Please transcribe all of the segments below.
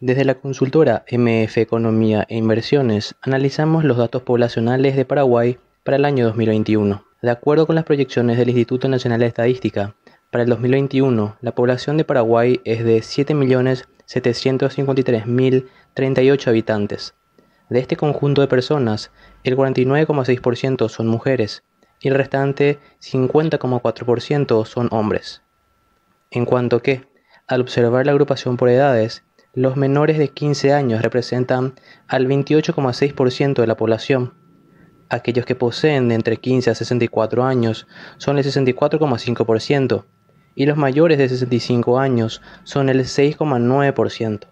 Desde la consultora MF Economía e Inversiones analizamos los datos poblacionales de Paraguay para el año 2021. De acuerdo con las proyecciones del Instituto Nacional de Estadística, para el 2021 la población de Paraguay es de 7.753.038 habitantes. De este conjunto de personas, el 49,6% son mujeres y el restante 50,4% son hombres. En cuanto que, al observar la agrupación por edades, los menores de 15 años representan al 28,6% de la población. Aquellos que poseen de entre 15 a 64 años son el 64,5% y los mayores de 65 años son el 6,9%.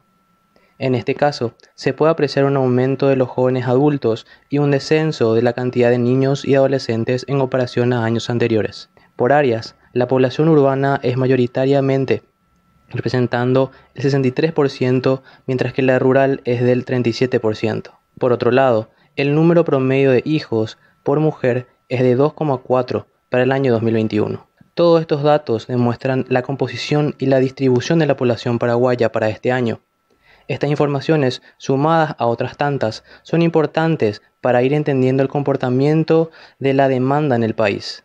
En este caso, se puede apreciar un aumento de los jóvenes adultos y un descenso de la cantidad de niños y adolescentes en comparación a años anteriores. Por áreas, la población urbana es mayoritariamente representando el 63%, mientras que la rural es del 37%. Por otro lado, el número promedio de hijos por mujer es de 2,4 para el año 2021. Todos estos datos demuestran la composición y la distribución de la población paraguaya para este año. Estas informaciones, sumadas a otras tantas, son importantes para ir entendiendo el comportamiento de la demanda en el país.